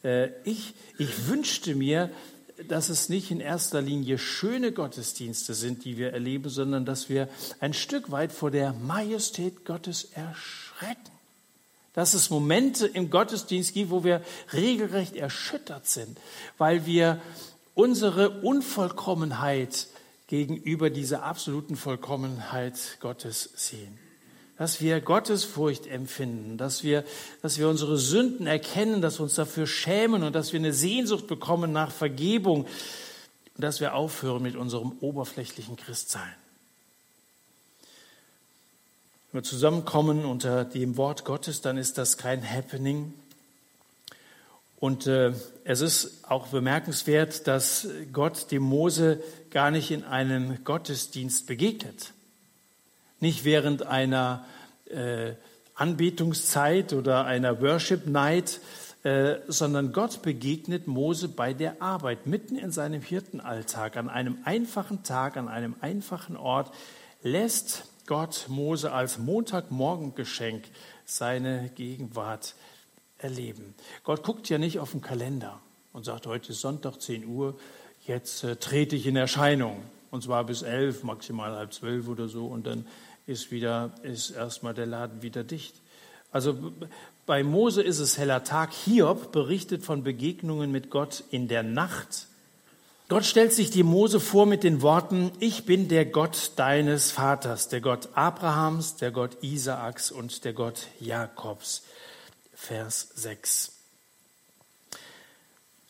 Äh, ich, ich wünschte mir, dass es nicht in erster Linie schöne Gottesdienste sind, die wir erleben, sondern dass wir ein Stück weit vor der Majestät Gottes erschrecken. Dass es Momente im Gottesdienst gibt, wo wir regelrecht erschüttert sind, weil wir unsere Unvollkommenheit gegenüber dieser absoluten Vollkommenheit Gottes sehen dass wir Gottesfurcht empfinden, dass wir, dass wir unsere Sünden erkennen, dass wir uns dafür schämen und dass wir eine Sehnsucht bekommen nach Vergebung und dass wir aufhören mit unserem oberflächlichen Christsein. Wenn wir zusammenkommen unter dem Wort Gottes, dann ist das kein Happening. Und äh, es ist auch bemerkenswert, dass Gott dem Mose gar nicht in einem Gottesdienst begegnet nicht während einer äh, Anbetungszeit oder einer Worship Night, äh, sondern Gott begegnet Mose bei der Arbeit, mitten in seinem Hirtenalltag, an einem einfachen Tag, an einem einfachen Ort, lässt Gott Mose als Montagmorgengeschenk seine Gegenwart erleben. Gott guckt ja nicht auf den Kalender und sagt, heute ist Sonntag, 10 Uhr, jetzt äh, trete ich in Erscheinung. Und zwar bis elf, maximal halb zwölf oder so. Und dann ist wieder, ist erstmal der Laden wieder dicht. Also bei Mose ist es heller Tag. Hiob berichtet von Begegnungen mit Gott in der Nacht. Gott stellt sich die Mose vor mit den Worten, ich bin der Gott deines Vaters, der Gott Abrahams, der Gott Isaaks und der Gott Jakobs. Vers 6.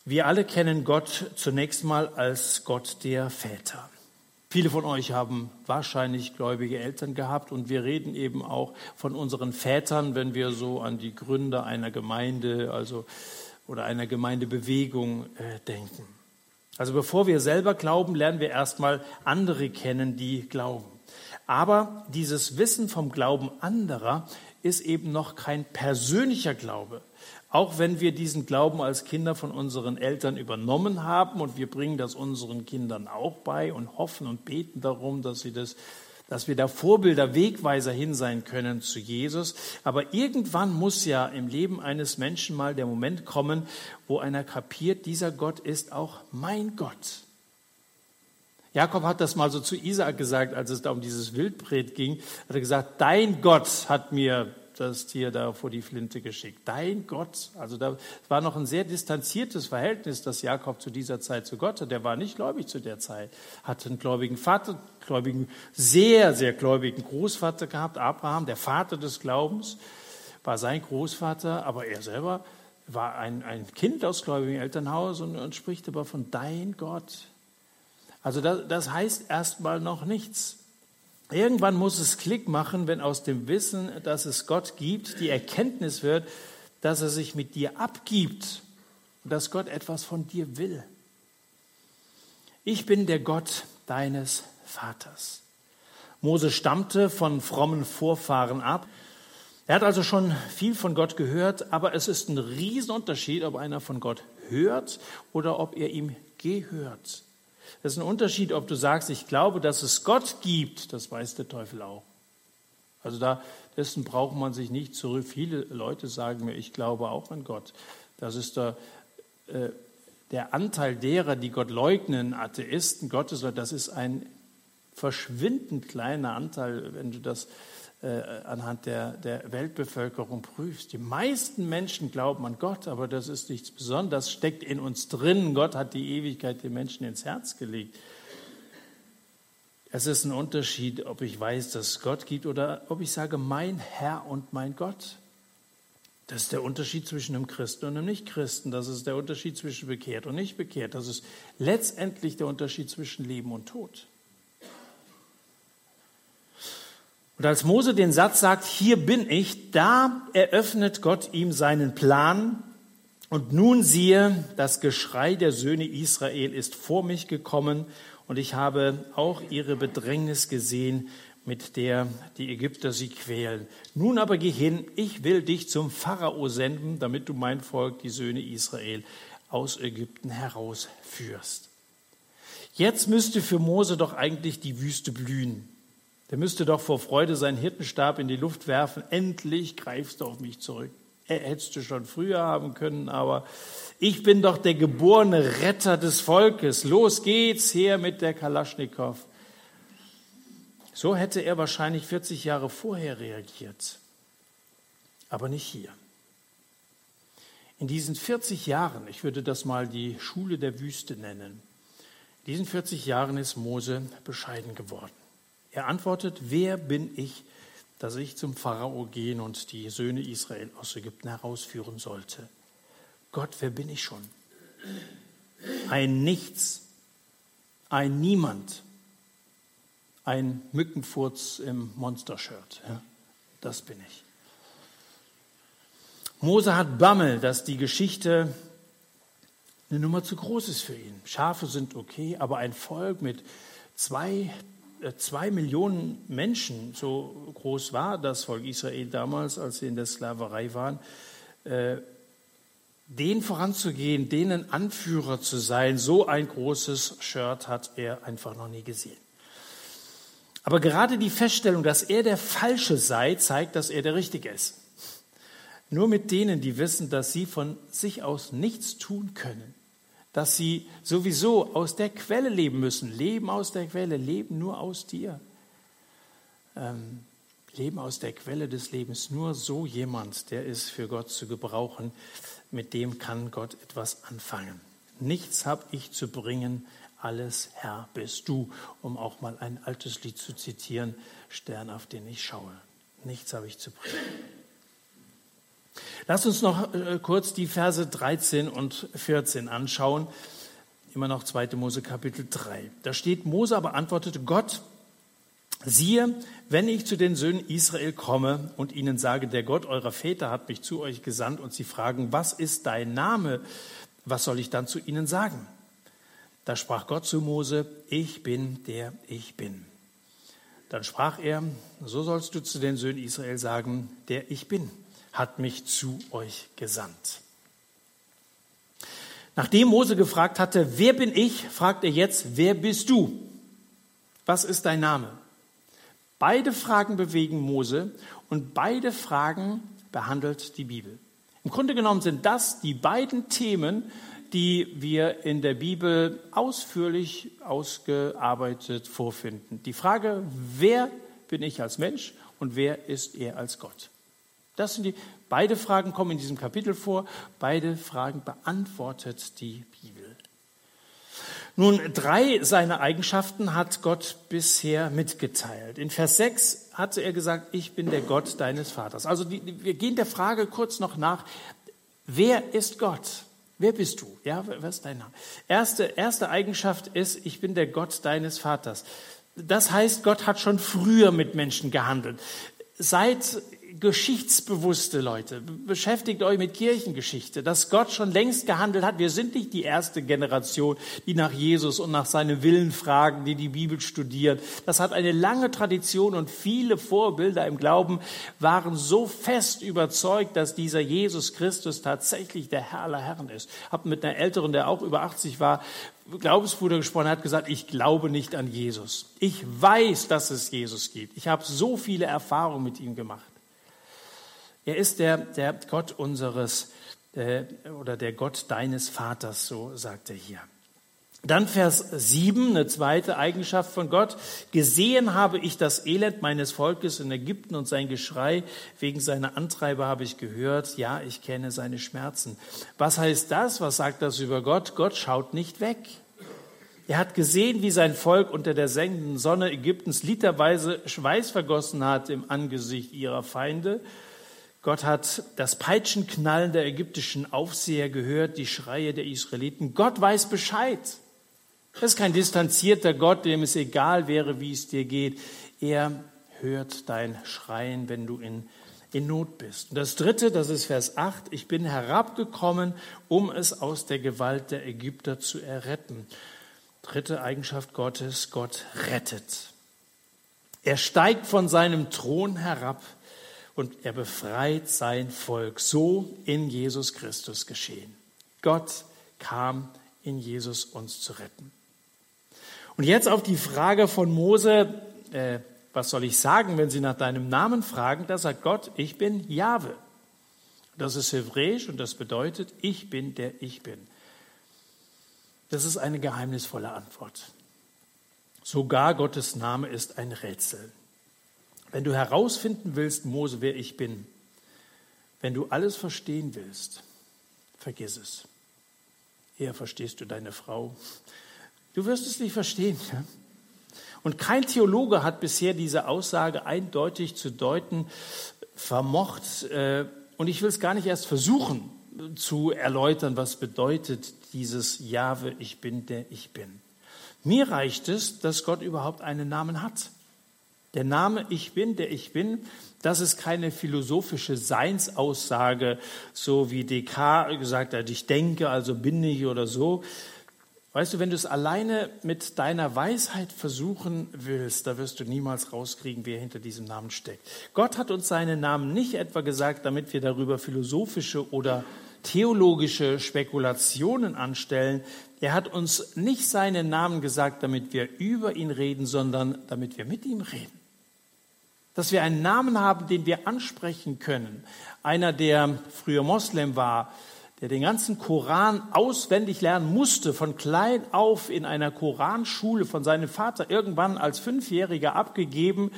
Wir alle kennen Gott zunächst mal als Gott der Väter. Viele von euch haben wahrscheinlich gläubige Eltern gehabt und wir reden eben auch von unseren Vätern, wenn wir so an die Gründer einer Gemeinde, also oder einer Gemeindebewegung äh, denken. Also bevor wir selber glauben, lernen wir erstmal andere kennen, die glauben. Aber dieses Wissen vom Glauben anderer ist eben noch kein persönlicher Glaube. Auch wenn wir diesen Glauben als Kinder von unseren Eltern übernommen haben und wir bringen das unseren Kindern auch bei und hoffen und beten darum, dass sie das dass wir da Vorbilder, Wegweiser hin sein können zu Jesus. Aber irgendwann muss ja im Leben eines Menschen mal der Moment kommen, wo einer kapiert, dieser Gott ist auch mein Gott. Jakob hat das mal so zu Isaak gesagt, als es da um dieses Wildbret ging. Hat er gesagt, dein Gott hat mir das Tier da vor die Flinte geschickt. Dein Gott. Also da war noch ein sehr distanziertes Verhältnis, das Jakob zu dieser Zeit zu Gott hat. Der war nicht gläubig zu der Zeit. Hatte einen gläubigen Vater, gläubigen, sehr, sehr gläubigen Großvater gehabt, Abraham, der Vater des Glaubens, war sein Großvater, aber er selber war ein, ein Kind aus gläubigem Elternhaus und, und spricht aber von dein Gott. Also das, das heißt erstmal noch nichts. Irgendwann muss es Klick machen, wenn aus dem Wissen, dass es Gott gibt, die Erkenntnis wird, dass er sich mit dir abgibt und dass Gott etwas von dir will. Ich bin der Gott deines Vaters. Mose stammte von frommen Vorfahren ab. Er hat also schon viel von Gott gehört, aber es ist ein Riesenunterschied, ob einer von Gott hört oder ob er ihm gehört. Das ist ein Unterschied, ob du sagst, ich glaube, dass es Gott gibt, das weiß der Teufel auch. Also da, dessen braucht man sich nicht zurück. Viele Leute sagen mir, ich glaube auch an Gott. Das ist der, äh, der Anteil derer, die Gott leugnen, Atheisten, Gottesleute, das ist ein verschwindend kleiner Anteil, wenn du das anhand der, der Weltbevölkerung prüfst. Die meisten Menschen glauben an Gott, aber das ist nichts Besonderes, steckt in uns drin. Gott hat die Ewigkeit den Menschen ins Herz gelegt. Es ist ein Unterschied, ob ich weiß, dass es Gott gibt oder ob ich sage, mein Herr und mein Gott. Das ist der Unterschied zwischen einem Christen und einem Nichtchristen. Das ist der Unterschied zwischen bekehrt und nicht bekehrt. Das ist letztendlich der Unterschied zwischen Leben und Tod. Und als Mose den Satz sagt, hier bin ich, da eröffnet Gott ihm seinen Plan. Und nun siehe, das Geschrei der Söhne Israel ist vor mich gekommen und ich habe auch ihre Bedrängnis gesehen, mit der die Ägypter sie quälen. Nun aber geh hin, ich will dich zum Pharao senden, damit du mein Volk, die Söhne Israel, aus Ägypten herausführst. Jetzt müsste für Mose doch eigentlich die Wüste blühen. Der müsste doch vor Freude seinen Hirtenstab in die Luft werfen. Endlich greifst du auf mich zurück. Hättest du schon früher haben können, aber ich bin doch der geborene Retter des Volkes. Los geht's her mit der Kalaschnikow. So hätte er wahrscheinlich 40 Jahre vorher reagiert, aber nicht hier. In diesen 40 Jahren, ich würde das mal die Schule der Wüste nennen, in diesen 40 Jahren ist Mose bescheiden geworden. Er antwortet, wer bin ich, dass ich zum Pharao gehen und die Söhne Israel aus Ägypten herausführen sollte? Gott, wer bin ich schon? Ein Nichts, ein Niemand, ein Mückenfurz im Monstershirt. Ja, das bin ich. Mose hat Bammel, dass die Geschichte eine Nummer zu groß ist für ihn. Schafe sind okay, aber ein Volk mit zwei zwei Millionen Menschen, so groß war das Volk Israel damals, als sie in der Sklaverei waren, äh, den voranzugehen, denen Anführer zu sein, so ein großes Shirt hat er einfach noch nie gesehen. Aber gerade die Feststellung, dass er der Falsche sei, zeigt, dass er der Richtige ist. Nur mit denen, die wissen, dass sie von sich aus nichts tun können, dass sie sowieso aus der Quelle leben müssen, leben aus der Quelle, leben nur aus dir. Ähm, leben aus der Quelle des Lebens. Nur so jemand, der ist für Gott zu gebrauchen, mit dem kann Gott etwas anfangen. Nichts habe ich zu bringen, alles Herr bist du, um auch mal ein altes Lied zu zitieren, Stern, auf den ich schaue. Nichts habe ich zu bringen. Lass uns noch äh, kurz die Verse 13 und 14 anschauen. Immer noch 2. Mose Kapitel 3. Da steht, Mose aber antwortete Gott, siehe, wenn ich zu den Söhnen Israel komme und ihnen sage, der Gott eurer Väter hat mich zu euch gesandt und sie fragen, was ist dein Name? Was soll ich dann zu ihnen sagen? Da sprach Gott zu Mose, ich bin der ich bin. Dann sprach er, so sollst du zu den Söhnen Israel sagen, der ich bin, hat mich zu euch gesandt. Nachdem Mose gefragt hatte, wer bin ich, fragt er jetzt, wer bist du? Was ist dein Name? Beide Fragen bewegen Mose und beide Fragen behandelt die Bibel. Im Grunde genommen sind das die beiden Themen, die wir in der Bibel ausführlich ausgearbeitet vorfinden. Die Frage, wer bin ich als Mensch und wer ist er als Gott? Das sind die, beide Fragen kommen in diesem Kapitel vor, beide Fragen beantwortet die Bibel. Nun, drei seiner Eigenschaften hat Gott bisher mitgeteilt. In Vers 6 hatte er gesagt, ich bin der Gott deines Vaters. Also die, wir gehen der Frage kurz noch nach, wer ist Gott? Wer bist du? Ja, was ist dein Name? Erste, erste Eigenschaft ist, ich bin der Gott deines Vaters. Das heißt, Gott hat schon früher mit Menschen gehandelt. Seit geschichtsbewusste Leute. Beschäftigt euch mit Kirchengeschichte, dass Gott schon längst gehandelt hat. Wir sind nicht die erste Generation, die nach Jesus und nach seinem Willen fragen, die die Bibel studiert. Das hat eine lange Tradition und viele Vorbilder im Glauben waren so fest überzeugt, dass dieser Jesus Christus tatsächlich der Herr aller Herren ist. Hab mit einer Älteren, der auch über 80 war, Glaubensbruder gesprochen, hat gesagt, ich glaube nicht an Jesus. Ich weiß, dass es Jesus gibt. Ich habe so viele Erfahrungen mit ihm gemacht. Er ist der, der Gott unseres äh, oder der Gott deines Vaters, so sagt er hier. Dann Vers 7, eine zweite Eigenschaft von Gott. Gesehen habe ich das Elend meines Volkes in Ägypten und sein Geschrei wegen seiner Antreiber habe ich gehört. Ja, ich kenne seine Schmerzen. Was heißt das? Was sagt das über Gott? Gott schaut nicht weg. Er hat gesehen, wie sein Volk unter der sengenden Sonne Ägyptens literweise Schweiß vergossen hat im Angesicht ihrer Feinde Gott hat das Peitschenknallen der ägyptischen Aufseher gehört, die Schreie der Israeliten. Gott weiß Bescheid. Das ist kein distanzierter Gott, dem es egal wäre, wie es dir geht. Er hört dein Schreien, wenn du in, in Not bist. Und das dritte, das ist Vers 8. Ich bin herabgekommen, um es aus der Gewalt der Ägypter zu erretten. Dritte Eigenschaft Gottes, Gott rettet. Er steigt von seinem Thron herab und er befreit sein Volk. So in Jesus Christus geschehen. Gott kam in Jesus uns zu retten. Und jetzt auf die Frage von Mose, äh, was soll ich sagen, wenn sie nach deinem Namen fragen? Da sagt Gott, ich bin Jahwe. Das ist hebräisch und das bedeutet, ich bin der ich bin. Das ist eine geheimnisvolle Antwort. Sogar Gottes Name ist ein Rätsel. Wenn du herausfinden willst, Mose, wer ich bin, wenn du alles verstehen willst, vergiss es. Eher verstehst du deine Frau. Du wirst es nicht verstehen. Ja? Und kein Theologe hat bisher diese Aussage eindeutig zu deuten vermocht. Äh, und ich will es gar nicht erst versuchen zu erläutern, was bedeutet dieses Jahwe, ich bin der ich bin. Mir reicht es, dass Gott überhaupt einen Namen hat. Der Name Ich bin, der ich bin, das ist keine philosophische Seinsaussage, so wie Descartes gesagt hat, ich denke, also bin ich oder so. Weißt du, wenn du es alleine mit deiner Weisheit versuchen willst, da wirst du niemals rauskriegen, wer hinter diesem Namen steckt. Gott hat uns seinen Namen nicht etwa gesagt, damit wir darüber philosophische oder theologische Spekulationen anstellen. Er hat uns nicht seinen Namen gesagt, damit wir über ihn reden, sondern damit wir mit ihm reden. Dass wir einen Namen haben, den wir ansprechen können. Einer, der früher Moslem war, der den ganzen Koran auswendig lernen musste, von klein auf in einer Koranschule von seinem Vater, irgendwann als Fünfjähriger abgegeben,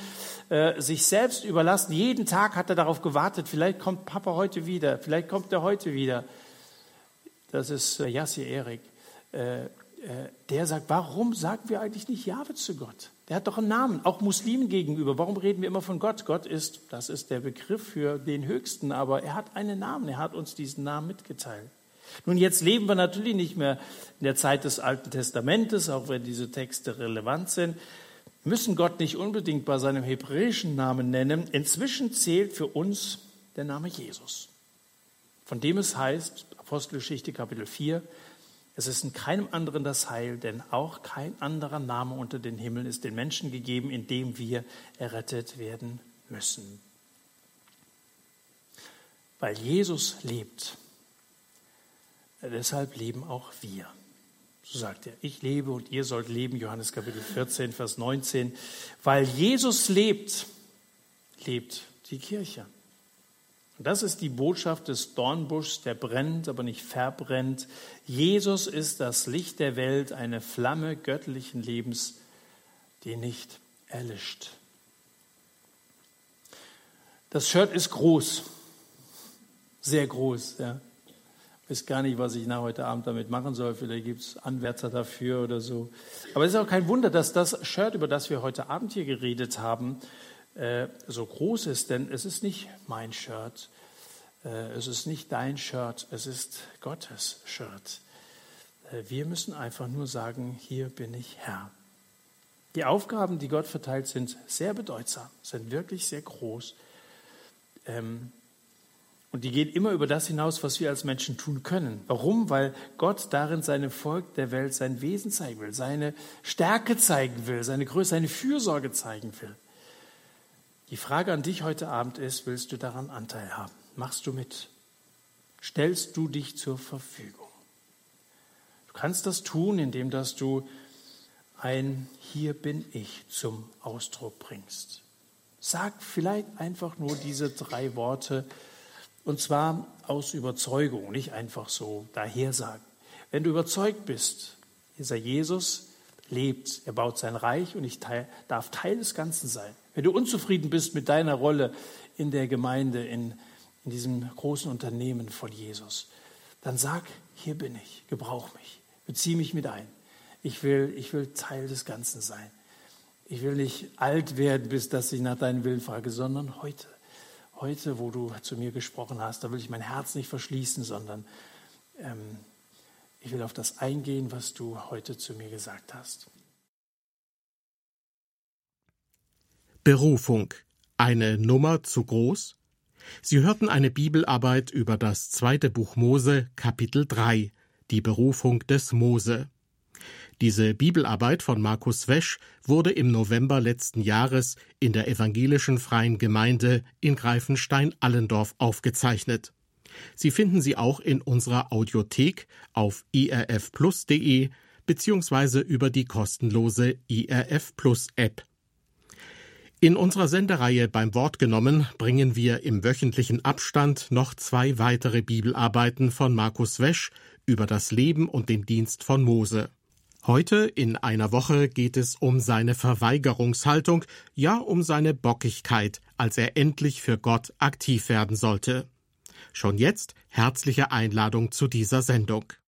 äh, sich selbst überlassen. Jeden Tag hat er darauf gewartet, vielleicht kommt Papa heute wieder, vielleicht kommt er heute wieder. Das ist äh, Yassi Erik. Äh, äh, der sagt, warum sagen wir eigentlich nicht Jahwe zu Gott? Der hat doch einen Namen, auch Muslimen gegenüber. Warum reden wir immer von Gott? Gott ist, das ist der Begriff für den Höchsten, aber er hat einen Namen, er hat uns diesen Namen mitgeteilt. Nun, jetzt leben wir natürlich nicht mehr in der Zeit des Alten Testamentes, auch wenn diese Texte relevant sind, müssen Gott nicht unbedingt bei seinem hebräischen Namen nennen. Inzwischen zählt für uns der Name Jesus, von dem es heißt, Apostelgeschichte Kapitel 4, es ist in keinem anderen das Heil, denn auch kein anderer Name unter den Himmeln ist den Menschen gegeben, in dem wir errettet werden müssen. Weil Jesus lebt, deshalb leben auch wir. So sagt er, ich lebe und ihr sollt leben, Johannes Kapitel 14, Vers 19. Weil Jesus lebt, lebt die Kirche. Das ist die Botschaft des Dornbuschs, der brennt, aber nicht verbrennt. Jesus ist das Licht der Welt, eine Flamme göttlichen Lebens, die nicht erlischt. Das Shirt ist groß, sehr groß. Ja. Weiß gar nicht, was ich nach heute Abend damit machen soll. Vielleicht gibt es Anwärter dafür oder so. Aber es ist auch kein Wunder, dass das Shirt, über das wir heute Abend hier geredet haben, äh, so groß ist, denn es ist nicht mein Shirt, äh, es ist nicht dein Shirt, es ist Gottes Shirt. Äh, wir müssen einfach nur sagen, hier bin ich Herr. Die Aufgaben, die Gott verteilt, sind sehr bedeutsam, sind wirklich sehr groß. Ähm, und die gehen immer über das hinaus, was wir als Menschen tun können. Warum? Weil Gott darin seinem Volk der Welt sein Wesen zeigen will, seine Stärke zeigen will, seine Größe, seine Fürsorge zeigen will. Die Frage an dich heute Abend ist, willst du daran Anteil haben? Machst du mit? Stellst du dich zur Verfügung? Du kannst das tun, indem dass du ein Hier bin ich zum Ausdruck bringst. Sag vielleicht einfach nur diese drei Worte und zwar aus Überzeugung, nicht einfach so dahersagen. Wenn du überzeugt bist, dieser Jesus lebt, er baut sein Reich und ich teil, darf Teil des Ganzen sein. Wenn du unzufrieden bist mit deiner Rolle in der Gemeinde, in, in diesem großen Unternehmen von Jesus, dann sag, hier bin ich, gebrauch mich, bezieh mich mit ein. Ich will, ich will Teil des Ganzen sein. Ich will nicht alt werden, bis dass ich nach deinem Willen frage, sondern heute. Heute, wo du zu mir gesprochen hast, da will ich mein Herz nicht verschließen, sondern ähm, ich will auf das eingehen, was du heute zu mir gesagt hast. Berufung. Eine Nummer zu groß? Sie hörten eine Bibelarbeit über das zweite Buch Mose, Kapitel 3, die Berufung des Mose. Diese Bibelarbeit von Markus Wesch wurde im November letzten Jahres in der evangelischen Freien Gemeinde in Greifenstein-Allendorf aufgezeichnet. Sie finden sie auch in unserer Audiothek auf irfplus.de beziehungsweise über die kostenlose IRF Plus App. In unserer Sendereihe beim Wort genommen bringen wir im wöchentlichen Abstand noch zwei weitere Bibelarbeiten von Markus Wesch über das Leben und den Dienst von Mose. Heute in einer Woche geht es um seine Verweigerungshaltung, ja um seine Bockigkeit, als er endlich für Gott aktiv werden sollte. Schon jetzt herzliche Einladung zu dieser Sendung.